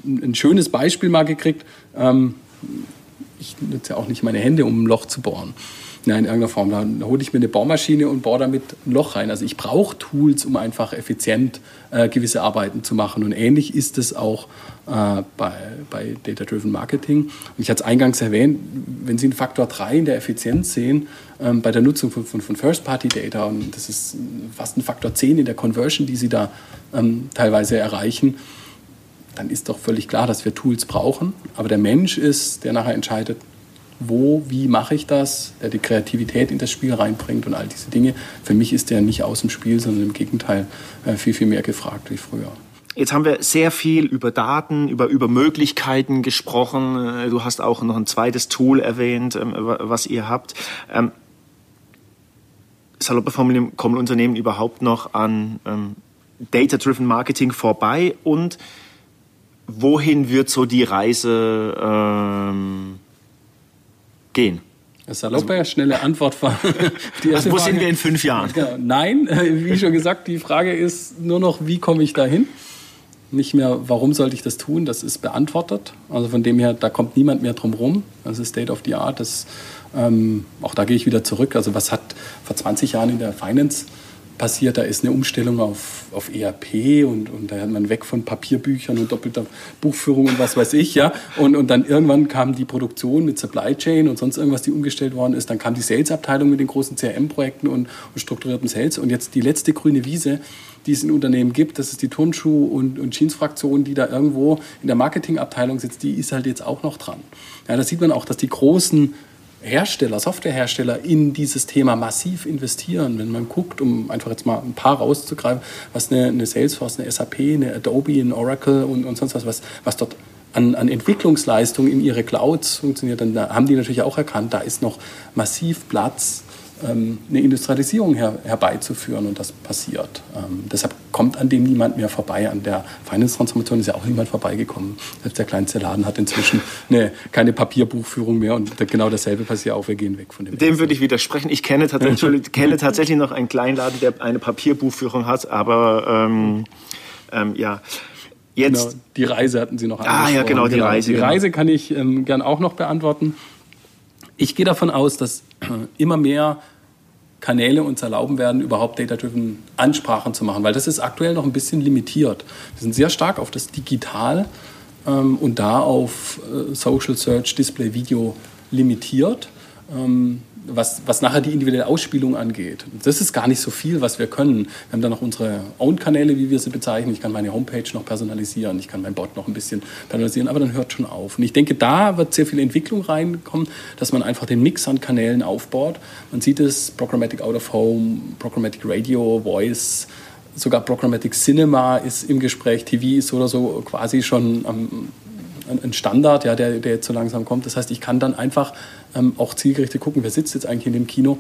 Ein schönes Beispiel mal gekriegt. Ähm, ich nutze ja auch nicht meine Hände, um ein Loch zu bohren. Nein, in irgendeiner Form. Dann hole ich mir eine Bohrmaschine und bohre damit ein Loch rein. Also ich brauche Tools, um einfach effizient äh, gewisse Arbeiten zu machen. Und ähnlich ist es auch äh, bei, bei Data-Driven Marketing. Und ich hatte es eingangs erwähnt, wenn Sie einen Faktor 3 in der Effizienz sehen, ähm, bei der Nutzung von, von, von First-Party-Data, und das ist fast ein Faktor 10 in der Conversion, die Sie da ähm, teilweise erreichen, dann ist doch völlig klar, dass wir Tools brauchen. Aber der Mensch ist, der nachher entscheidet, wo, wie mache ich das, der die Kreativität in das Spiel reinbringt und all diese Dinge. Für mich ist der nicht aus dem Spiel, sondern im Gegenteil äh, viel, viel mehr gefragt wie früher. Jetzt haben wir sehr viel über Daten, über, über Möglichkeiten gesprochen. Äh, du hast auch noch ein zweites Tool erwähnt, ähm, was ihr habt. Ähm, saloppe kommen Unternehmen überhaupt noch an ähm, Data-Driven Marketing vorbei und wohin wird so die Reise ähm, gehen? Saloppe, also, schnelle Antwort von die erste Wo Frage. sind wir in fünf Jahren? Genau. Nein, wie schon gesagt, die Frage ist nur noch, wie komme ich dahin? Nicht mehr, warum sollte ich das tun? Das ist beantwortet. Also von dem her, da kommt niemand mehr drum rum. Das ist State of the Art. Das, ähm, auch da gehe ich wieder zurück. Also was hat vor 20 Jahren in der Finance passiert. Da ist eine Umstellung auf, auf ERP und, und da hat man weg von Papierbüchern und doppelter Buchführung und was weiß ich. ja. Und, und dann irgendwann kam die Produktion mit Supply Chain und sonst irgendwas, die umgestellt worden ist. Dann kam die Sales-Abteilung mit den großen CRM-Projekten und, und strukturierten Sales. Und jetzt die letzte grüne Wiese, die es in Unternehmen gibt, das ist die Turnschuh- und, und Jeans-Fraktion, die da irgendwo in der Marketingabteilung sitzt, die ist halt jetzt auch noch dran. Ja, da sieht man auch, dass die großen Hersteller, Softwarehersteller in dieses Thema massiv investieren. Wenn man guckt, um einfach jetzt mal ein paar rauszugreifen, was eine, eine Salesforce, eine SAP, eine Adobe, ein Oracle und, und sonst was, was, was dort an, an Entwicklungsleistung in ihre Clouds funktioniert, dann haben die natürlich auch erkannt, da ist noch massiv Platz eine Industrialisierung her, herbeizuführen und das passiert. Ähm, deshalb kommt an dem niemand mehr vorbei. An der Finance-Transformation ist ja auch niemand vorbeigekommen. Selbst der kleinste Laden hat inzwischen eine, keine Papierbuchführung mehr und genau dasselbe passiert auch. Wir gehen weg von dem. Dem würde ich widersprechen. Ich kenne tatsächlich, kenne tatsächlich noch einen Kleinladen, der eine Papierbuchführung hat, aber ähm, ähm, ja. Jetzt genau, die Reise hatten Sie noch Ah ja, genau, die genau. Reise. Die genau. Reise kann ich ähm, gern auch noch beantworten. Ich gehe davon aus, dass immer mehr Kanäle uns erlauben werden, überhaupt Data-Driven Ansprachen zu machen, weil das ist aktuell noch ein bisschen limitiert. Wir sind sehr stark auf das Digital ähm, und da auf äh, Social Search, Display, Video limitiert. Ähm, was, was nachher die individuelle Ausspielung angeht. Das ist gar nicht so viel, was wir können. Wir haben dann noch unsere Own-Kanäle, wie wir sie bezeichnen. Ich kann meine Homepage noch personalisieren, ich kann mein Bot noch ein bisschen personalisieren, aber dann hört schon auf. Und ich denke, da wird sehr viel Entwicklung reinkommen, dass man einfach den Mix an Kanälen aufbaut. Man sieht es, Programmatic Out of Home, Programmatic Radio, Voice, sogar Programmatic Cinema ist im Gespräch, TV ist oder so quasi schon am ein Standard, ja, der, der jetzt so langsam kommt. Das heißt, ich kann dann einfach ähm, auch zielgerichtet gucken, wer sitzt jetzt eigentlich in dem Kino.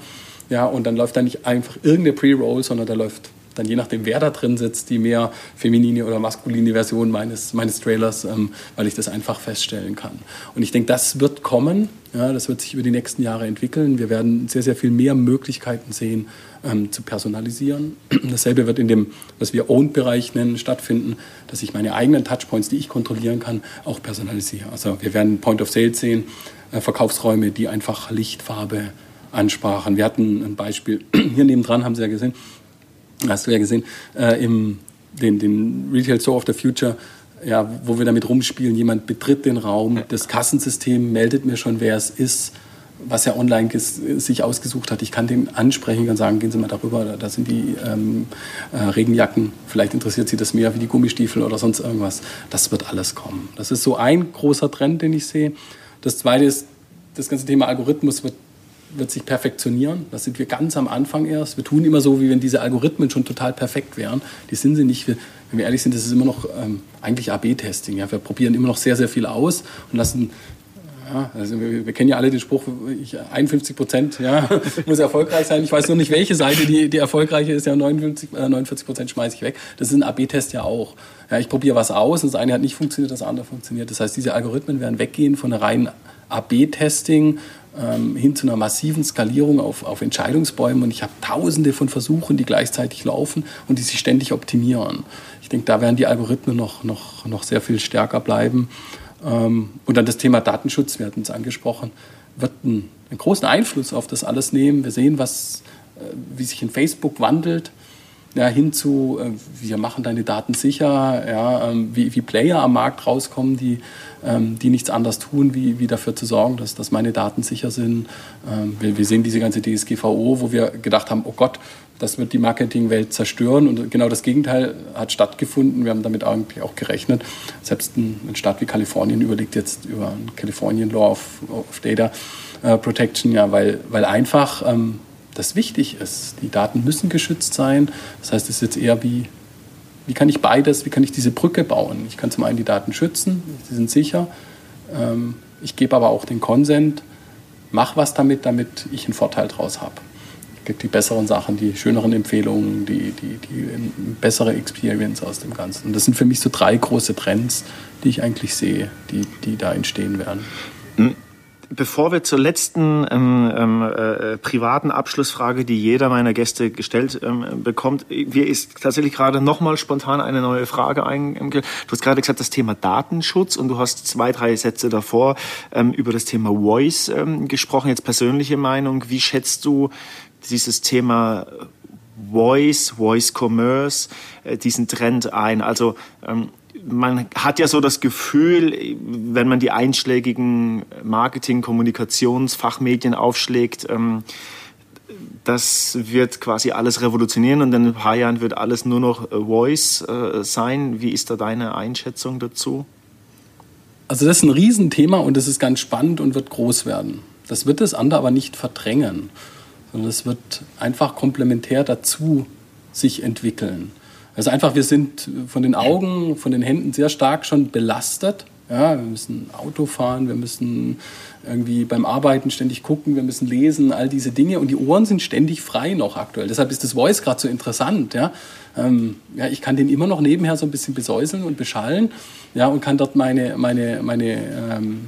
Ja, und dann läuft da nicht einfach irgendeine Pre-Roll, sondern da läuft dann je nachdem, wer da drin sitzt, die mehr feminine oder maskuline Version meines, meines Trailers, ähm, weil ich das einfach feststellen kann. Und ich denke, das wird kommen, ja, das wird sich über die nächsten Jahre entwickeln. Wir werden sehr, sehr viel mehr Möglichkeiten sehen, ähm, zu personalisieren. Dasselbe wird in dem, was wir Owned-Bereich nennen, stattfinden, dass ich meine eigenen Touchpoints, die ich kontrollieren kann, auch personalisiere. Also wir werden Point of Sale sehen, äh, Verkaufsräume, die einfach Lichtfarbe Ansprachen. Wir hatten ein Beispiel, hier nebendran haben Sie ja gesehen, hast du ja gesehen, äh, im, den, den Retail Store of the Future, ja, wo wir damit rumspielen, jemand betritt den Raum, das Kassensystem meldet mir schon, wer es ist, was er online sich ausgesucht hat. Ich kann den ansprechen und sagen, gehen Sie mal darüber, da sind die ähm, äh, Regenjacken, vielleicht interessiert Sie das mehr wie die Gummistiefel oder sonst irgendwas. Das wird alles kommen. Das ist so ein großer Trend, den ich sehe. Das zweite ist, das ganze Thema Algorithmus wird wird sich perfektionieren. Das sind wir ganz am Anfang erst. Wir tun immer so, wie wenn diese Algorithmen schon total perfekt wären. Die sind sie nicht. Wir, wenn wir ehrlich sind, das ist immer noch ähm, eigentlich AB-Testing. Ja? Wir probieren immer noch sehr, sehr viel aus und lassen ja, also wir, wir, kennen ja alle den Spruch, ich, 51 Prozent ja, muss erfolgreich sein. Ich weiß nur nicht, welche Seite die, die erfolgreiche ist. Ja, 59, äh, 49 Prozent schmeiße ich weg. Das ist ein AB-Test ja auch. Ja, ich probiere was aus und das eine hat nicht funktioniert, das andere funktioniert. Das heißt, diese Algorithmen werden weggehen von einer reinen AB-Testing ähm, hin zu einer massiven Skalierung auf, auf Entscheidungsbäumen. Und ich habe tausende von Versuchen, die gleichzeitig laufen und die sich ständig optimieren. Ich denke, da werden die Algorithmen noch, noch, noch sehr viel stärker bleiben. Ähm, und dann das Thema Datenschutz, wir hatten es angesprochen, wird einen, einen, großen Einfluss auf das alles nehmen. Wir sehen, was, äh, wie sich in Facebook wandelt ja, hin zu, äh, wir machen deine Daten sicher, ja, ähm, wie, wie Player am Markt rauskommen, die, die nichts anderes tun, wie, wie dafür zu sorgen, dass, dass meine Daten sicher sind. Ähm, wir, wir sehen diese ganze DSGVO, wo wir gedacht haben, oh Gott, das wird die Marketingwelt zerstören. Und genau das Gegenteil hat stattgefunden. Wir haben damit eigentlich auch gerechnet. Selbst ein, ein Staat wie Kalifornien überlegt jetzt über ein Californian Law of, of Data äh, Protection, ja, weil, weil einfach ähm, das wichtig ist. Die Daten müssen geschützt sein. Das heißt, es ist jetzt eher wie, wie kann ich beides, wie kann ich diese Brücke bauen? Ich kann zum einen die Daten schützen, sie sind sicher. Ähm, ich gebe aber auch den Konsent, mach was damit, damit ich einen Vorteil draus habe. Es gibt die besseren Sachen, die schöneren Empfehlungen, die, die, die bessere Experience aus dem Ganzen. Und das sind für mich so drei große Trends, die ich eigentlich sehe, die, die da entstehen werden. Hm. Bevor wir zur letzten ähm, ähm, äh, privaten Abschlussfrage, die jeder meiner Gäste gestellt ähm, bekommt, mir ist tatsächlich gerade nochmal spontan eine neue Frage eingegangen. Du hast gerade gesagt, das Thema Datenschutz und du hast zwei, drei Sätze davor ähm, über das Thema Voice ähm, gesprochen. Jetzt persönliche Meinung, wie schätzt du dieses Thema Voice, Voice Commerce, äh, diesen Trend ein? Also ähm, man hat ja so das Gefühl, wenn man die einschlägigen Marketing-, Kommunikations-, Fachmedien aufschlägt, ähm, das wird quasi alles revolutionieren und in ein paar Jahren wird alles nur noch Voice äh, sein. Wie ist da deine Einschätzung dazu? Also das ist ein Riesenthema und das ist ganz spannend und wird groß werden. Das wird das andere aber nicht verdrängen, sondern es wird einfach komplementär dazu sich entwickeln. Also einfach, wir sind von den Augen, von den Händen sehr stark schon belastet. Ja, wir müssen Auto fahren, wir müssen irgendwie beim Arbeiten ständig gucken, wir müssen lesen, all diese Dinge. Und die Ohren sind ständig frei noch aktuell. Deshalb ist das Voice gerade so interessant. Ja? Ähm, ja, ich kann den immer noch nebenher so ein bisschen besäuseln und beschallen ja, und kann dort meine, meine, meine ähm,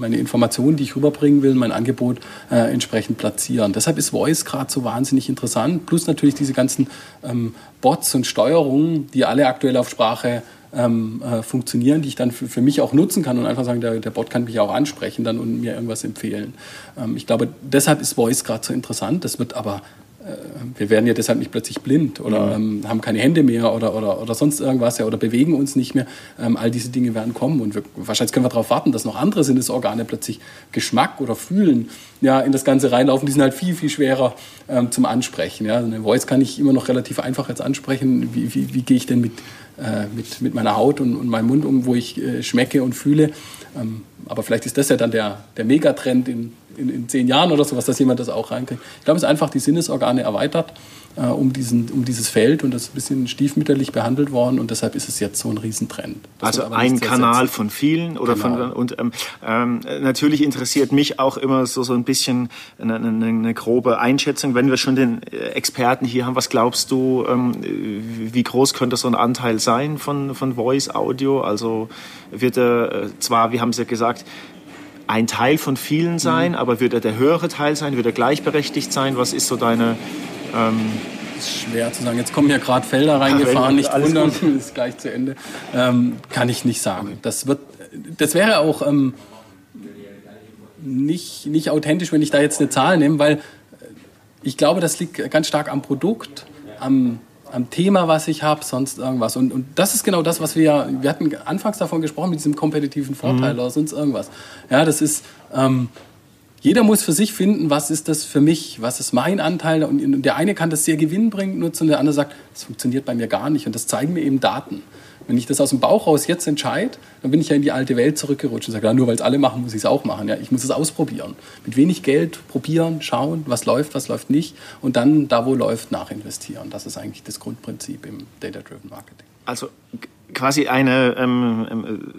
meine Informationen, die ich rüberbringen will, mein Angebot äh, entsprechend platzieren. Deshalb ist Voice gerade so wahnsinnig interessant. Plus natürlich diese ganzen ähm, Bots und Steuerungen, die alle aktuell auf Sprache ähm, äh, funktionieren, die ich dann für, mich auch nutzen kann und einfach sagen, der, der Bot kann mich auch ansprechen dann und mir irgendwas empfehlen. Ähm, ich glaube, deshalb ist Voice gerade so interessant. Das wird aber wir werden ja deshalb nicht plötzlich blind oder ähm, haben keine Hände mehr oder, oder, oder sonst irgendwas ja, oder bewegen uns nicht mehr. Ähm, all diese Dinge werden kommen und wir, wahrscheinlich können wir darauf warten, dass noch andere Sinnesorgane plötzlich Geschmack oder Fühlen ja, in das Ganze reinlaufen. Die sind halt viel, viel schwerer ähm, zum Ansprechen. Ja. Eine Voice kann ich immer noch relativ einfach jetzt ansprechen. Wie, wie, wie gehe ich denn mit, äh, mit, mit meiner Haut und, und meinem Mund um, wo ich äh, schmecke und fühle? Ähm, aber vielleicht ist das ja dann der, der Megatrend in in, in zehn Jahren oder sowas, dass jemand das auch reinkriegt. Ich glaube, es ist einfach die Sinnesorgane erweitert äh, um, diesen, um dieses Feld und das ist ein bisschen stiefmütterlich behandelt worden und deshalb ist es jetzt so ein Riesentrend. Das also ein Kanal von vielen oder genau. von und ähm, ähm, natürlich interessiert mich auch immer so so ein bisschen eine, eine, eine, grobe Einschätzung, wenn wir schon den äh, Experten hier haben. Was glaubst du, ähm, wie groß könnte so ein Anteil sein von von Voice Audio? Also wird er äh, zwar, wie haben Sie ja gesagt, ein Teil von vielen sein, mhm. aber wird er der höhere Teil sein? Wird er gleichberechtigt sein? Was ist so deine... Ähm ist schwer zu sagen. Jetzt kommen ja gerade Felder reingefahren, nicht wundern, ist gleich zu Ende. Ähm, kann ich nicht sagen. Das, wird, das wäre auch... Ähm, nicht, nicht authentisch, wenn ich da jetzt eine Zahl nehme, weil ich glaube, das liegt ganz stark am Produkt, am, am Thema, was ich habe, sonst irgendwas. Und, und das ist genau das, was wir, wir hatten anfangs davon gesprochen, mit diesem kompetitiven Vorteil mhm. oder sonst irgendwas. Ja, das ist, ähm, jeder muss für sich finden, was ist das für mich, was ist mein Anteil. Und der eine kann das sehr gewinnbringend nutzen und der andere sagt, das funktioniert bei mir gar nicht. Und das zeigen mir eben Daten. Wenn ich das aus dem Bauch raus jetzt entscheide, dann bin ich ja in die alte Welt zurückgerutscht und sage, ja, nur weil es alle machen, muss ich es auch machen. Ja, ich muss es ausprobieren. Mit wenig Geld probieren, schauen, was läuft, was läuft nicht und dann da, wo läuft, nachinvestieren. Das ist eigentlich das Grundprinzip im Data-Driven Marketing. Also quasi eine ähm, ähm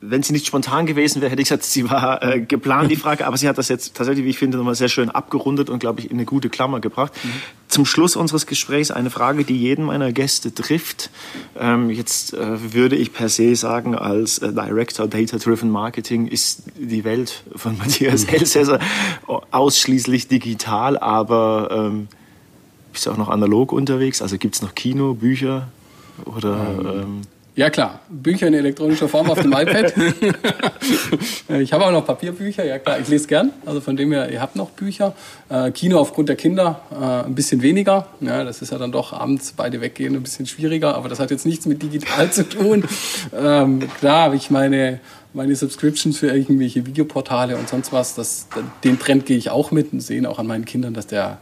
wenn sie nicht spontan gewesen wäre, hätte ich gesagt, sie war äh, geplant, die Frage. Aber sie hat das jetzt tatsächlich, wie ich finde, nochmal sehr schön abgerundet und, glaube ich, in eine gute Klammer gebracht. Mhm. Zum Schluss unseres Gesprächs eine Frage, die jeden meiner Gäste trifft. Ähm, jetzt äh, würde ich per se sagen, als äh, Director Data Driven Marketing ist die Welt von Matthias mhm. Elsässer ausschließlich digital, aber ähm, bist du auch noch analog unterwegs? Also gibt es noch Kino, Bücher oder... Ähm, ähm ja klar, Bücher in elektronischer Form auf dem iPad. ich habe auch noch Papierbücher, ja klar, ich lese gern. Also von dem her, ihr habt noch Bücher. Äh, Kino aufgrund der Kinder äh, ein bisschen weniger. Ja, das ist ja dann doch abends beide weggehen ein bisschen schwieriger, aber das hat jetzt nichts mit digital zu tun. Ähm, klar habe ich meine, meine Subscriptions für irgendwelche Videoportale und sonst was. Das, den Trend gehe ich auch mit und sehen auch an meinen Kindern, dass der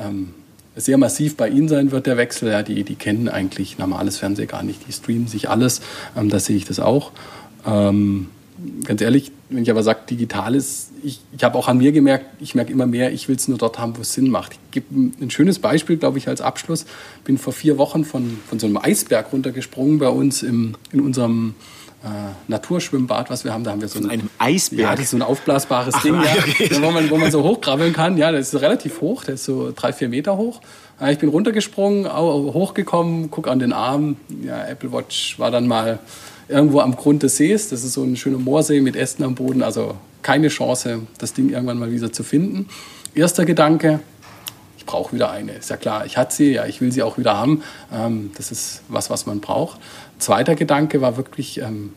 ähm, sehr massiv bei Ihnen sein wird, der Wechsel. Ja, die, die kennen eigentlich normales Fernsehen gar nicht, die streamen sich alles. Ähm, da sehe ich das auch. Ähm, ganz ehrlich, wenn ich aber sage, digital ist, ich, ich habe auch an mir gemerkt, ich merke immer mehr, ich will es nur dort haben, wo es Sinn macht. Ich gebe ein schönes Beispiel, glaube ich, als Abschluss. Bin vor vier Wochen von, von so einem Eisberg runtergesprungen bei uns im, in unserem äh, Naturschwimmbad, was wir haben. Da haben wir so ein, einem Eisberg. Ja, das ist so ein aufblasbares Ach, Ding, ja, okay. wo, man, wo man so hochkrabbeln kann. Ja, das ist relativ hoch, der ist so drei, vier Meter hoch. Ich bin runtergesprungen, hochgekommen, guck an den Arm. Ja, Apple Watch war dann mal irgendwo am Grund des Sees. Das ist so ein schöner Moorsee mit Ästen am Boden. Also keine Chance, das Ding irgendwann mal wieder zu finden. Erster Gedanke, ich brauche wieder eine. Ist ja klar, ich hatte sie, ja, ich will sie auch wieder haben. Ähm, das ist was, was man braucht. Zweiter Gedanke war wirklich, ähm,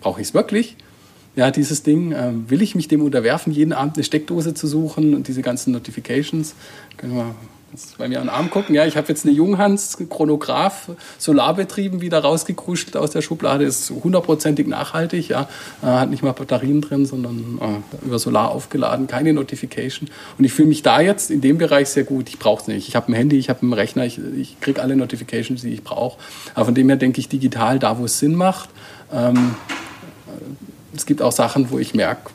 brauche ich es wirklich? Ja, dieses Ding, ähm, will ich mich dem unterwerfen, jeden Abend eine Steckdose zu suchen und diese ganzen Notifications? Können wir bei mir an den Arm gucken. Ja, ich habe jetzt eine Junghans Chronograph Solarbetrieben wieder rausgekruschelt aus der Schublade. Ist hundertprozentig nachhaltig. Ja, äh, hat nicht mal Batterien drin, sondern äh, über Solar aufgeladen. Keine Notification. Und ich fühle mich da jetzt in dem Bereich sehr gut. Ich brauche es nicht. Ich habe ein Handy, ich habe einen Rechner, ich, ich kriege alle Notifications, die ich brauche. Aber von dem her denke ich digital da, wo es Sinn macht. Ähm, es gibt auch Sachen, wo ich merke,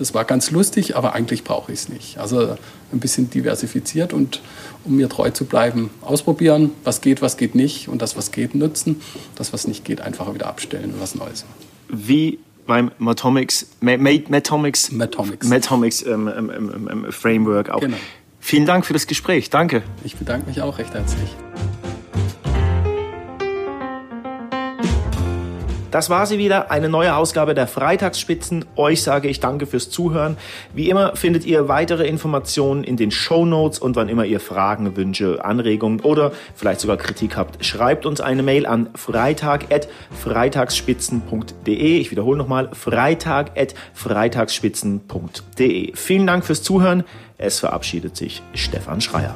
das war ganz lustig, aber eigentlich brauche ich es nicht. Also ein bisschen diversifiziert und um mir treu zu bleiben, ausprobieren, was geht, was geht nicht und das, was geht, nutzen. Das, was nicht geht, einfach wieder abstellen und was Neues. Wie beim Matomics, Matomics, Matomics. Matomics ähm, ähm, ähm, ähm, Framework auch. Genau. Vielen Dank für das Gespräch. Danke. Ich bedanke mich auch recht herzlich. Das war sie wieder, eine neue Ausgabe der Freitagsspitzen. Euch sage ich danke fürs Zuhören. Wie immer findet ihr weitere Informationen in den Show Notes und wann immer ihr Fragen, Wünsche, Anregungen oder vielleicht sogar Kritik habt, schreibt uns eine Mail an freitag.freitagsspitzen.de. Ich wiederhole nochmal, freitag.freitagsspitzen.de. Vielen Dank fürs Zuhören. Es verabschiedet sich Stefan Schreier.